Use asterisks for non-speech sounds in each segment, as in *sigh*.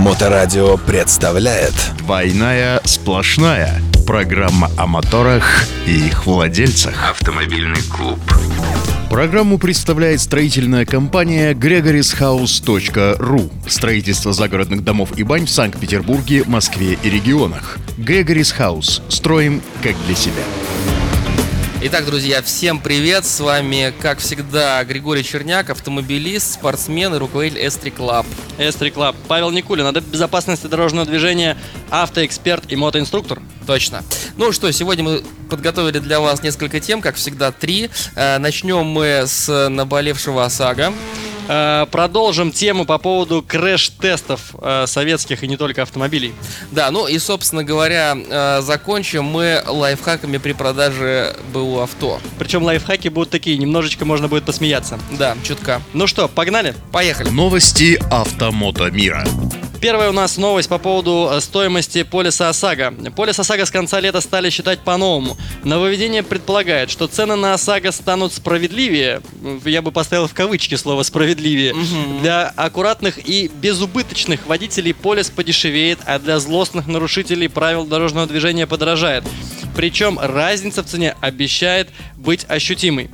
Моторадио представляет. «Двойная сплошная» Программа о моторах и их владельцах. Автомобильный клуб. Программу представляет строительная компания gregorishouse.ru Строительство загородных домов и бань в Санкт-Петербурге, Москве и регионах. Gregory's House. Строим как для себя. Итак, друзья, всем привет! С вами, как всегда, Григорий Черняк, автомобилист, спортсмен и руководитель S3 Club. S3 Club. Павел Никулин, адепт безопасности дорожного движения, автоэксперт и мотоинструктор. Точно. Ну что, сегодня мы подготовили для вас несколько тем, как всегда, три. Э, Начнем мы с наболевшего ОСАГО. Э, Продолжим тему по поводу крэш-тестов э, советских и не только автомобилей. Да, ну и, собственно говоря, э, закончим мы лайфхаками при продаже БУ авто. Причем лайфхаки будут такие, немножечко можно будет посмеяться. Да, чутка. Ну что, погнали? Поехали. Новости автомото мира. Первая у нас новость по поводу э, стоимости полиса ОСАГО. Полис ОСАГО с конца лета стали считать по-новому. Нововведение предполагает, что цены на ОСАГО станут справедливее, я бы поставил в кавычки слово «справедливее». Мгм. Для аккуратных и безубыточных водителей полис подешевеет, а для злостных нарушителей правил дорожного движения подорожает. Причем разница в цене обещает быть ощутимой.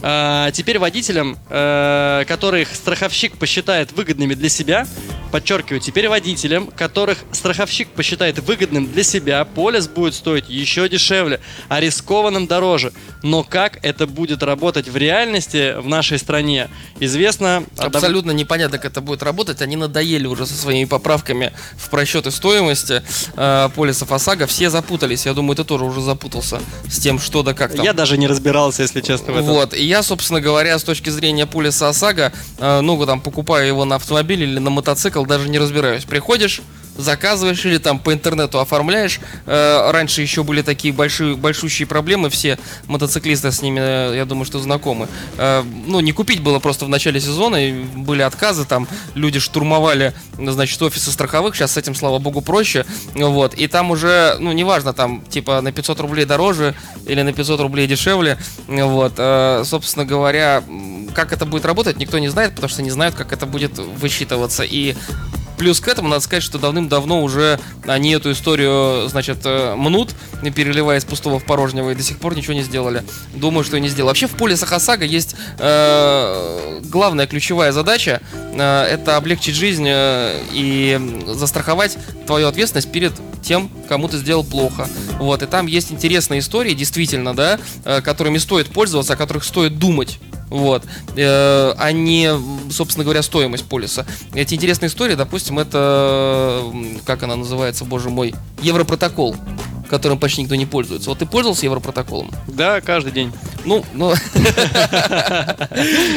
А, теперь водителям, э, которых страховщик посчитает выгодными для себя, подчеркиваю, теперь водителям, которых страховщик посчитает выгодным для себя, полис будет стоить еще дешевле, а рискованным дороже. Но как это будет работать в реальности в нашей стране, известно... Абсолютно непонятно, как это будет работать. Они надоели уже со своими поправками в просчеты стоимости э, полисов ОСАГО. Все запутались. Я думаю, ты тоже уже запутался с тем, что да как там. Я даже не разбирался, если честно, в этом. Вот, и я, собственно говоря, с точки зрения полиса ОСАГО, э, ну, там, покупаю его на автомобиль или на мотоцикл, даже не разбираюсь. Приходишь, заказываешь или там по интернету оформляешь. Э, раньше еще были такие большие, большущие проблемы, все мотоциклисты с ними, э, я думаю, что знакомы. Э, ну, не купить было просто в начале сезона, и были отказы, там люди штурмовали, значит, офисы страховых, сейчас с этим, слава богу, проще, вот, и там уже, ну, неважно, там, типа, на 500 рублей дороже или на 500 рублей дешевле, вот, собственно говоря, как это будет работать, никто не знает, потому что не знают, как это будет высчитываться, и Плюс к этому надо сказать, что давным-давно уже они эту историю, значит, э, мнут, переливая из пустого в порожнего, и до сих пор ничего не сделали. Думаю, что и не сделали. Вообще в полисах ОСАГО есть э, главная ключевая задача э, это облегчить жизнь э, и застраховать твою ответственность перед тем, кому ты сделал плохо. Вот, и там есть интересные истории, действительно, да, э, которыми стоит пользоваться, о которых стоит думать. Вот. Э, а не, собственно говоря, стоимость полиса. Эти интересные истории, допустим, это, как она называется, боже мой, Европротокол, которым почти никто не пользуется. Вот ты пользовался Европротоколом? Да, каждый день. Ну, ну... *laughs*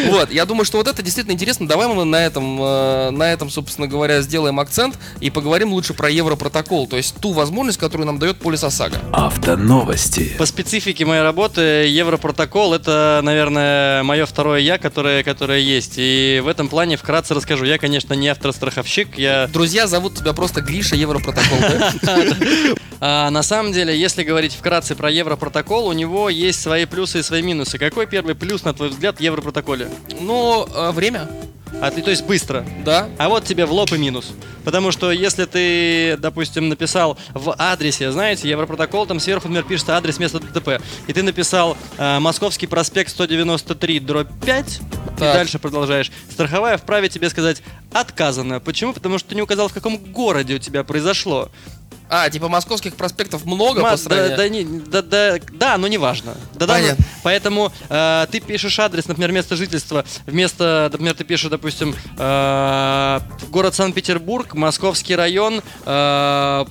Вот, я думаю, что вот это действительно интересно. Давай мы на этом, э, на этом, собственно говоря, сделаем акцент и поговорим лучше про Европротокол, то есть ту возможность, которую нам дает полис ОСАГО. Автоновости По специфике моей работы Европротокол это, наверное, мое второе я, которое, которое есть. И в этом плане вкратце расскажу. Я, конечно, не автор-страховщик, я Друзья зовут тебя просто Гриша Европротокол, *laughs* да? А, на самом деле, если говорить вкратце про Европротокол, у него есть свои плюсы и свои минусы. Какой первый плюс, на твой взгляд, в Европротоколе? Ну, э, время, А ты, то есть быстро. да. А вот тебе в лоб и минус. Потому что если ты, допустим, написал в адресе, знаете, Европротокол, там сверху, например, пишется адрес места ДТП, и ты написал э, Московский проспект 193, дробь 5, и Так. дальше продолжаешь. Страховая вправе тебе сказать отказано. Почему? Потому что ты не указал, в каком городе у тебя произошло. А, типа московских проспектов много Ма- по стране? да, да, не- да, да, да, но неважно. Да, да, Понятно. поэтому э, ты пишешь адрес, например, место жительства. Вместо, например, ты пишешь, допустим, э, город Санкт-Петербург, Московский район, э,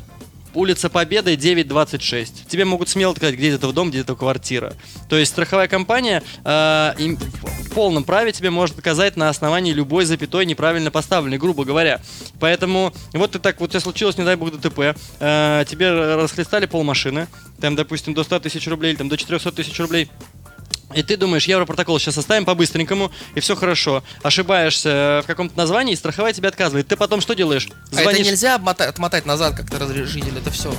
улица Победы, 926. Тебе могут смело сказать, где это дом, где это квартира. То есть страховая компания э, им в полном праве тебе может отказать на основании любой запятой неправильно поставленной, грубо говоря. Поэтому вот ты так, вот у тебя случилось, не дай бог, ДТП, э, тебе расхлестали полмашины, там, допустим, до 100 тысяч рублей, там, до 400 тысяч рублей, и ты думаешь, Европротокол сейчас оставим по-быстренькому, и все хорошо. Ошибаешься в каком-то названии, и страховая тебе отказывает. Ты потом что делаешь? А это нельзя обмотать, отмотать назад как-то разрешитель, это все.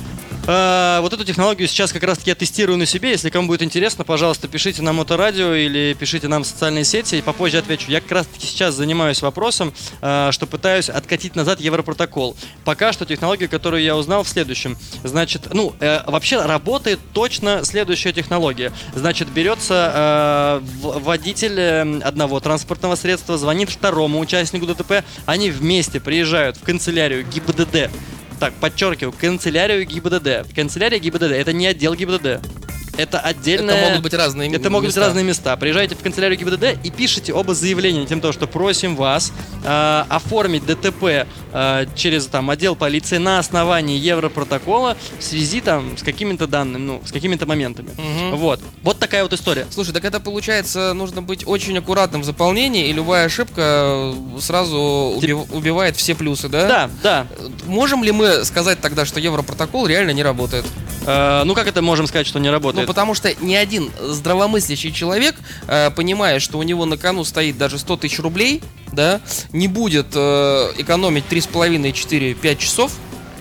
Э, вот эту технологию сейчас как раз-таки я тестирую на себе. Если кому будет интересно, пожалуйста, пишите на Моторадио или пишите нам в социальные сети, и попозже отвечу. Я как раз-таки сейчас занимаюсь вопросом, э, что пытаюсь откатить назад Европротокол. Пока что технология, которую я узнал в следующем. Значит, ну, э, вообще работает точно следующая технология. Значит, берется водитель одного транспортного средства, звонит второму участнику ДТП, они вместе приезжают в канцелярию ГИБДД. Так, подчеркиваю, канцелярию ГИБДД. Канцелярия ГИБДД это не отдел ГИБДД. Это отдельная... Это могут быть разные Это могут быть места. разные места. Приезжайте в канцелярию ГИБДД и пишите оба заявления тем, то, что просим вас э, оформить ДТП э, через там отдел полиции на основании Европротокола в связи там с какими-то данными, ну, с какими-то моментами. Мгм. Вот. Вот такая вот история. Слушай, так это получается, нужно быть очень аккуратным в заполнении, и любая ошибка э, сразу убив- убивает все плюсы, да? Да, да. Можем ли мы сказать тогда, что Европротокол реально не работает? Э, ну как это можем сказать, что не Ну, работает? потому что ни один здравомыслящий человек, э, понимая, что у него на кону стоит даже 100 тысяч рублей, да, не будет э, экономить 3,5-4-5 часов,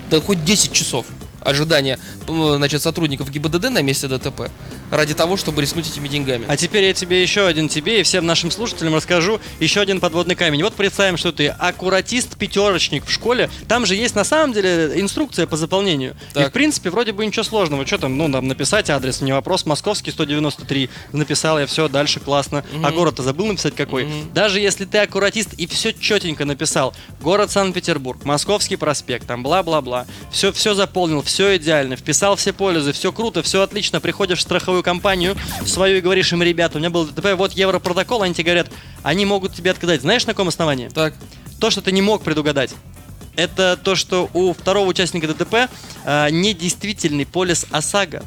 да хоть 10 часов ожидания значит, сотрудников ГИБДД на месте ДТП ради того, чтобы рискнуть этими деньгами. А теперь я тебе еще один тебе и всем нашим слушателям расскажу еще один подводный камень. Вот представим, что ты аккуратист-пятерочник в школе. Там же есть на самом деле инструкция по заполнению. И Так. в принципе вроде бы ничего сложного. Что там, ну, там написать адрес, не вопрос. Московский 193. Написал я все, дальше классно. А город-то забыл написать какой. Мгм. Даже если ты аккуратист и все четенько написал. Город Санкт-Петербург, Московский проспект, там бла-бла-бла. Все, все заполнил, все идеально. Вписал все полюсы, все круто, все отлично. Приходишь в страховую компанию свою и говоришь им, ребята, у меня был ДТП, вот европротокол, они тебе говорят, они могут тебе отказать. Знаешь, на каком основании? Так, То, что ты не мог предугадать. Это то, что у второго участника ДТП а, недействительный полис ОСАГО.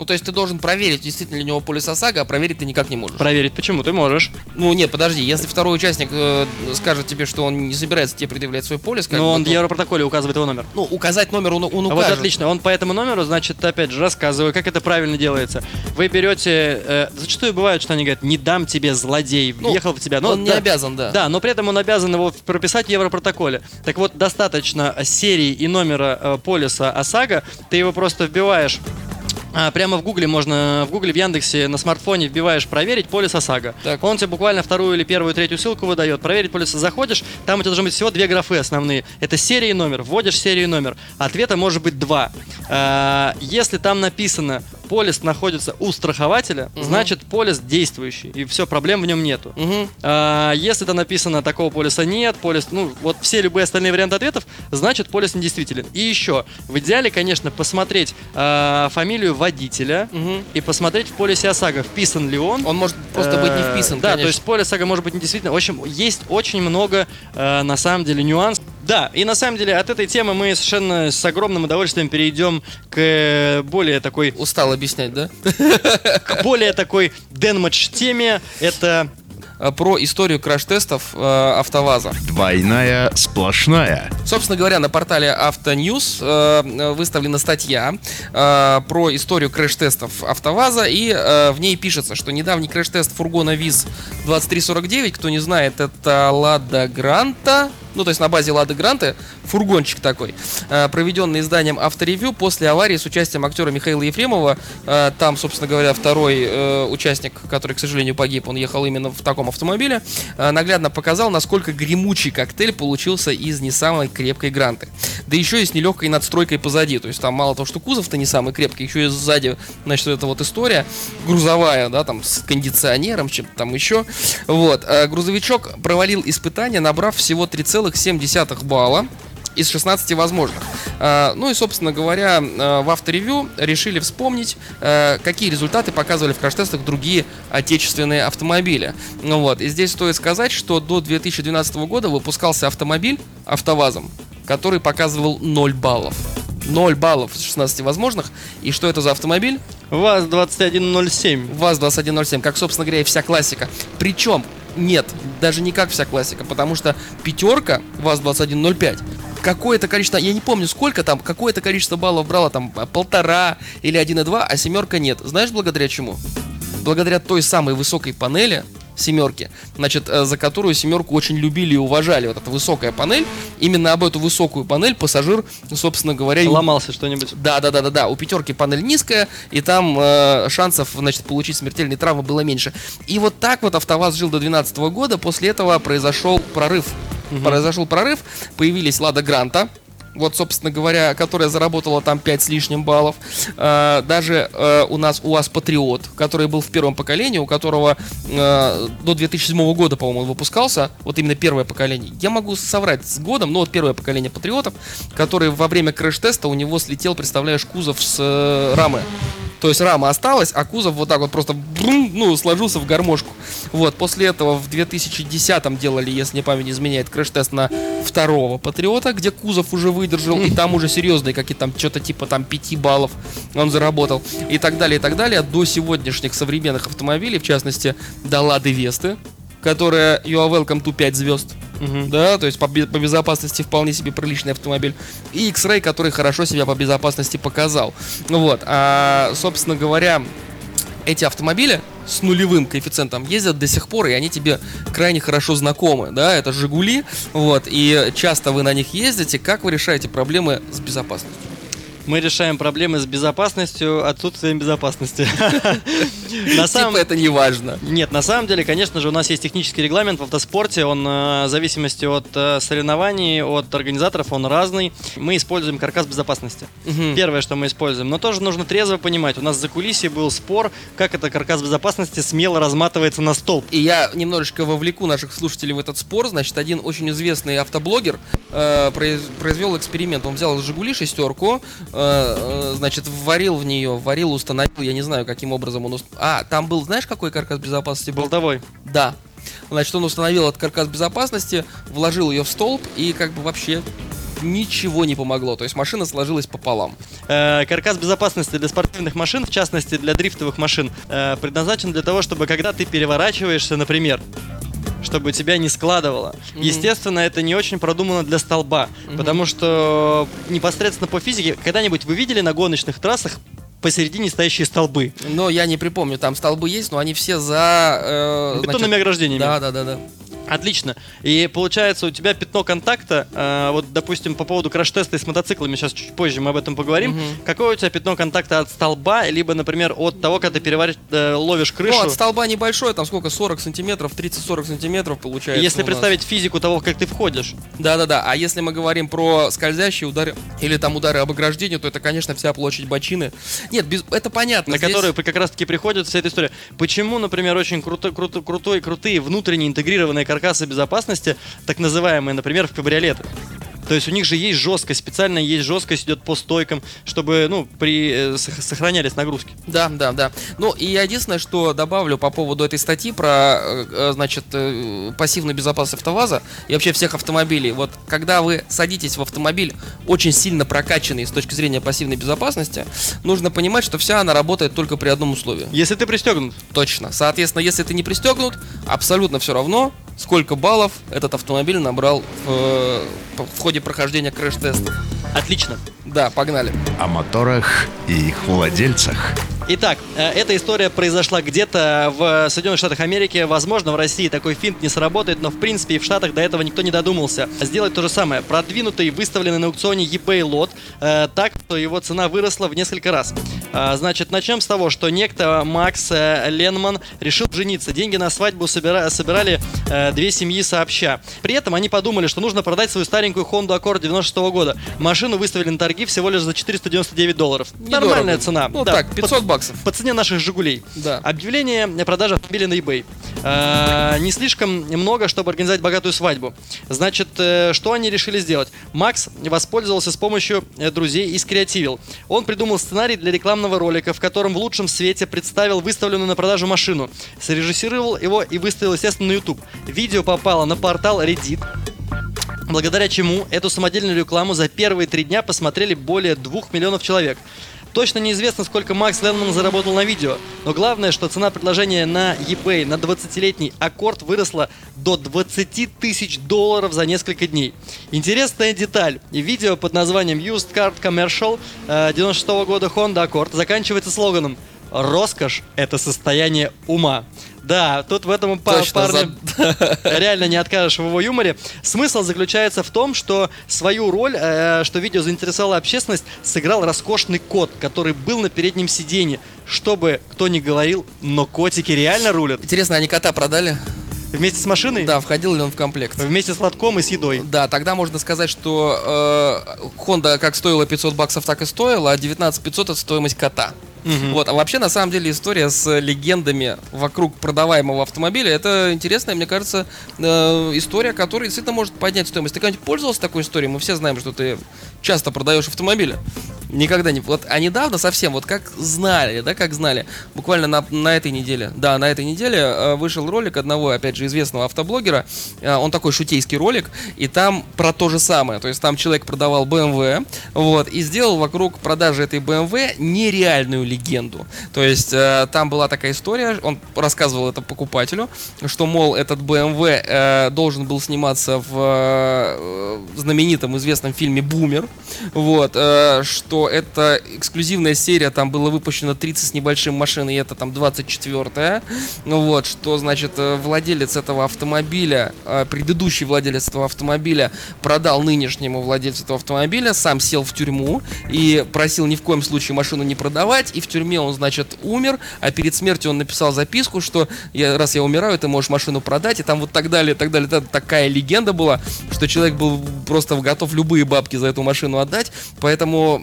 Ну то есть ты должен проверить, действительно ли у него полис ОСАГО, а проверить ты никак не можешь. Проверить почему? Ты можешь. Ну нет, подожди, если второй участник э, скажет тебе, что он не собирается тебе предъявлять свой полис, как Но бы, он в то- европротоколе указывает его номер. ну указать номер он, он А вот укажет. отлично, он по этому номеру, значит, опять же, рассказываю, как это правильно делается. Вы берете, э, зачастую бывает, что они говорят, не дам тебе злодей, Ну, въехал в тебя. Но он не да, обязан, да. Да, но при этом он обязан его прописать в европротоколе. Так вот, достаточно серии и номера э, полиса ОСАГО, ты его просто вбиваешь а, прямо в Гугле можно, в Гугле, в Яндексе, на смартфоне вбиваешь проверить полис ОСАГО. Так. Он тебе буквально вторую или первую, третью ссылку выдает. Проверить полис заходишь, там у тебя должны быть всего две графы основные. Это серия и номер. Вводишь серию и номер. Ответа может быть два. А, Если там написано полис находится у страхователя, Мгм. значит полис действующий. И все, проблем в нем нету. Мгм. А, Если там написано такого полиса нет, полис, ну вот все любые остальные варианты ответов, значит полис недействителен. И еще, в идеале, конечно, посмотреть а, фамилию водителя Мгм. и посмотреть в полисе ОСАГО, вписан ли он. Он может просто быть не вписан, Да, конечно. то есть полис ОСАГО может быть недействительным. В общем, есть очень много, э, на самом деле, нюансов. Да, и на самом деле от этой темы мы совершенно с огромным удовольствием перейдем к более такой, Устал объяснять, да? *laughs* к более такой deathmatch теме. Это А, Про историю краш-тестов э, АвтоВАЗа. Двойная сплошная. Собственно говоря, на портале Autonews э, выставлена статья э, про историю крэш-тестов АвтоВАЗа, и э, в ней пишется, что недавний крэш-тест фургона ВИЗ 2349, кто не знает, это Лада Гранта, ну, то есть на базе Лады Гранты, фургончик такой, э, проведенный изданием Авторевью после аварии с участием актера Михаила Ефремова. Э, Там, собственно говоря, второй э, участник, который, к сожалению, погиб, он ехал именно в таком автомобиле, наглядно показал, насколько гремучий коктейль получился из не самой крепкой Гранты. Да еще и с нелегкой надстройкой позади. То есть там мало того, что кузов-то не самый крепкий, еще и сзади, значит, эта вот история грузовая, да, там с кондиционером, чем-то там еще. Вот. Грузовичок провалил испытание, набрав всего 3,7 балла из 16 возможных. А, Ну и, собственно говоря, э, в авторевью решили вспомнить, э, какие результаты показывали в краш-тестах другие отечественные автомобили. Ну вот, и здесь стоит сказать, что до 2012 года выпускался автомобиль АвтоВАЗом, который показывал 0 баллов. 0 баллов из 16 возможных. И что это за автомобиль? ВАЗ-2107. ВАЗ-2107, как, собственно говоря, и вся классика. Причем, нет, даже не как вся классика, потому что пятерка ВАЗ-2105 какое-то количество, я не помню сколько там, какое-то количество баллов брала, там а, полтора или 1,2, а семерка нет. Знаешь, благодаря чему? Благодаря той самой высокой панели семерки, значит, э, за которую семерку очень любили и уважали. Вот эта высокая панель. Именно об эту высокую панель пассажир, собственно говоря, и- Ломался что-нибудь. да, да, да, да, да. У пятерки панель низкая, и там э, шансов, значит, получить смертельные травмы было меньше. И вот так вот АвтоВАЗ жил до 2012 года. После этого произошел прорыв. Произошел прорыв, появились Лада Гранта. Вот, собственно говоря, которая заработала там 5 с лишним баллов. Э, даже э, у нас УАЗ Патриот, который был в первом поколении, у которого э, до 2007 года, по-моему, он выпускался. Вот именно первое поколение. Я могу соврать с годом, но вот первое поколение Патриотов, который во время краш-теста у него слетел, представляешь, кузов с рамы. То есть рама осталась, а кузов вот так вот просто брум, ну, сложился в гармошку. Вот, после этого в 2010-м делали, если не память изменяет, краш-тест на второго Патриота, где кузов уже выдержал, и там уже серьезные, какие там, что-то типа там 5 баллов он заработал, и так далее, и так далее, до сегодняшних современных автомобилей, в частности, до Лады Весты, которая You are welcome to 5 звезд. Да, то есть по, по безопасности вполне себе приличный автомобиль. И X-Ray, который хорошо себя по безопасности показал. Вот, а, собственно говоря, эти автомобили с нулевым коэффициентом ездят до сих пор, и они тебе крайне хорошо знакомы, да, это Жигули, вот, и часто вы на них ездите, как вы решаете проблемы с безопасностью? Мы решаем проблемы с безопасностью, отсутствием безопасности. *laughs* На самом Типа это не важно. Нет, на самом деле, конечно же, у нас есть технический регламент в автоспорте. Он э, в зависимости от э, соревнований, от организаторов, он разный. Мы используем каркас безопасности. Первое, что мы используем. Но тоже нужно трезво понимать. У нас за кулисье был спор, как это каркас безопасности смело разматывается на столб. И я немножечко вовлеку наших слушателей в этот спор. Значит, один очень известный автоблогер э, произ- произвел эксперимент. Он взял Жигули шестерку, э, значит, варил в нее, варил, установил, я не знаю, каким образом он... уст- А, там был, знаешь, какой каркас безопасности был? Болтовой. Да. Значит, он установил этот каркас безопасности, вложил ее в столб и как бы вообще ничего не помогло. То есть машина сложилась пополам. Э, каркас безопасности для спортивных машин, в частности для дрифтовых машин, э, предназначен для того, чтобы когда ты переворачиваешься, например, чтобы тебя не складывало. Мгм. Естественно, это не очень продумано для столба, Мгм. потому что непосредственно по физике, когда-нибудь вы видели на гоночных трассах посередине стоящие столбы? Но я не припомню, там столбы есть, но они все за... э, значит, Бетонными ограждениями. Да, да, да, да. Отлично. И получается, у тебя пятно контакта, э, вот, допустим, по поводу краш-теста с мотоциклами, сейчас чуть позже мы об этом поговорим. Мгм. Какое у тебя пятно контакта от столба, либо, например, от того, когда ты переваришь, э, ловишь крышу? Ну, от столба небольшое, там сколько, 40 сантиметров, 30-40 сантиметров получается. Если представить физику того, как ты входишь. Да-да-да, а если мы говорим про скользящие удары или там удары об ограждение, то это, конечно, вся площадь бочины. Нет, без- это понятно. на здесь- которую как раз таки приходит вся эта история. Почему, например, очень круто, круто, крутой, крутые внутренние интегрированные каркасы безопасности, так называемые, например, в кабриолеты? То есть у них же есть жесткость, специально есть жесткость идет по стойкам, чтобы, ну, при, э, сох- сохранялись нагрузки. Да, да, да. Ну, и единственное, что добавлю по поводу этой статьи про, э, э, значит, пассивную безопасность АвтоВАЗа и вообще всех автомобилей. Вот, когда вы садитесь в автомобиль, очень сильно прокачанный с точки зрения пассивной безопасности, нужно понимать, что вся она работает только при одном условии. Если ты пристегнут, Точно. Соответственно, если ты не пристегнут, абсолютно все равно, сколько баллов этот автомобиль набрал в, в ходе прохождения крэш-теста. отлично. Да, погнали. О моторах и их владельцах. Итак, э, эта история произошла где-то в Соединенных Штатах Америки. Возможно, в России такой финт не сработает, но в принципе и в Штатах до этого никто не додумался сделать то же самое. Продвинутый, выставленный на аукционе eBay лот э, так, что его цена выросла в несколько раз. А, значит, начнем с того, что некто Макс э, Ленман решил жениться. Деньги на свадьбу собира- собирали э, две семьи сообща. При этом они подумали, что нужно продать свою старенькую Honda Accord 96 года. Машину выставили на торги всего лишь за 499 долларов. Недорого. Нормальная цена. Ну Да, так, 500 баксов. по цене наших «Жигулей». Да. Объявление о продаже автомобиля на eBay. Э, не слишком много, чтобы организовать богатую свадьбу. Значит, э, что они решили сделать? Макс воспользовался с помощью э, друзей и скреативил. Он придумал сценарий для рекламного ролика, в котором в лучшем свете представил выставленную на продажу машину. Срежиссировал его и выставил, естественно, на YouTube. Видео попало на портал Reddit, благодаря чему эту самодельную рекламу за первые три дня посмотрели более двух миллионов человек. Точно неизвестно, сколько Макс Ленман заработал на видео, но главное, что цена предложения на eBay на 20-летний аккорд выросла до 20 тысяч долларов за несколько дней. Интересная деталь. Видео под названием Used Card Commercial э, 96 года Honda Accord заканчивается слоганом роскошь – это состояние ума. Да, тут в этом па- парне *laughs* реально не откажешь в его юморе. Смысл заключается в том, что свою роль, э, что видео заинтересовала общественность, сыграл роскошный кот, который был на переднем сиденье. Чтобы кто ни говорил, но котики реально рулят. Интересно, они кота продали? Вместе с машиной? Да, входил ли он в комплект? Вместе с лотком и с едой. Да, тогда можно сказать, что э, Honda как стоила 500 баксов, так и стоила, а 19 500 это стоимость кота. Вот, а вообще, на самом деле, история с легендами вокруг продаваемого автомобиля, это интересная, мне кажется, э, история, которая действительно может поднять стоимость. Ты когда-нибудь пользовался такой историей? Мы все знаем, что ты часто продаешь автомобили. Никогда не... Вот, а недавно совсем, вот как знали, да, как знали, буквально на, на этой неделе, да, на этой неделе э, вышел ролик одного, опять же, известного автоблогера, Э, он такой шутейский ролик, и там про то же самое, то есть там человек продавал BMW, вот, и сделал вокруг продажи этой BMW нереальную легенду. То есть э, там была такая история, он рассказывал это покупателю, что, мол, этот BMW э, должен был сниматься в знаменитом известном фильме «Бумер», вот, э, это эксклюзивная серия, там было выпущено 30 с небольшим машин, и это там 24-я, ну вот, что, значит, э, владелец этого автомобиля, э, предыдущий владелец этого автомобиля продал нынешнему владельцу этого автомобиля, сам сел в тюрьму и просил ни в коем случае машину не продавать, и в тюрьме он, значит, умер, а перед смертью он написал записку, что я, раз я умираю, ты можешь машину продать, и там вот так далее, так далее. Это такая легенда была, что человек был просто готов любые бабки за эту машину отдать, поэтому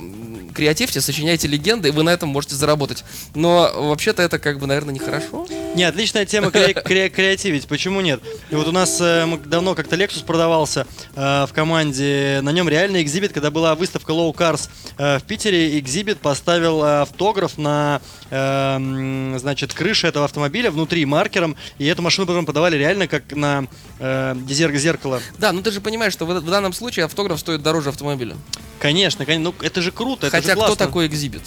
креативьте, сочиняйте легенды, и вы на этом можете заработать. Но вообще-то это как бы, наверное, нехорошо. Не, отличная тема кре- кре- креативить, почему нет? И вот у нас э, мы давно как-то Lexus продавался э, в команде, на нем реально экзибит, когда была выставка Low Cars э, в Питере, экзибит поставил э, автограф на, э, значит, крыше этого автомобиля внутри маркером, и эту машину потом продавали реально как на э, зер- зеркало. Да, ну ты же понимаешь, что в, в данном случае автограф стоит дороже автомобиля. Конечно, конечно, ну это же круто, это Хотя же кто такой Xzibit?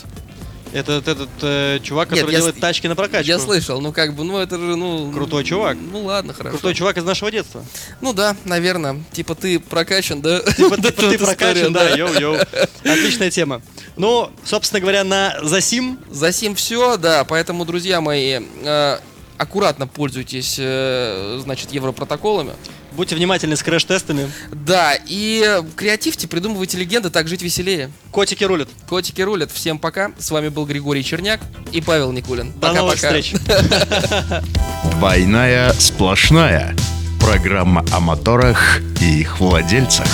Этот, этот э, чувак, Нет, который я делает с- тачки на прокачку. Я слышал, ну как бы, ну это же, ну... Крутой чувак. Ну ладно, хорошо. Крутой чувак из нашего детства. Ну да, наверное. Типа ты прокачан, да? Типа, *laughs* эта типа ты *laughs* прокачан, да, йоу-йоу. Отличная тема. Ну, собственно говоря, на Засим За сим все, да, поэтому, друзья мои, э, аккуратно пользуйтесь, э, значит, европротоколами. Будьте внимательны с крэш-тестами. Да, и креативьте, придумывайте легенды, так жить веселее. Котики рулят. Котики рулят. Всем пока. С вами был Григорий Черняк и Павел Никулин. До новых Пока-пока. встреч. *laughs* Двойная сплошная. Программа о моторах и их владельцах.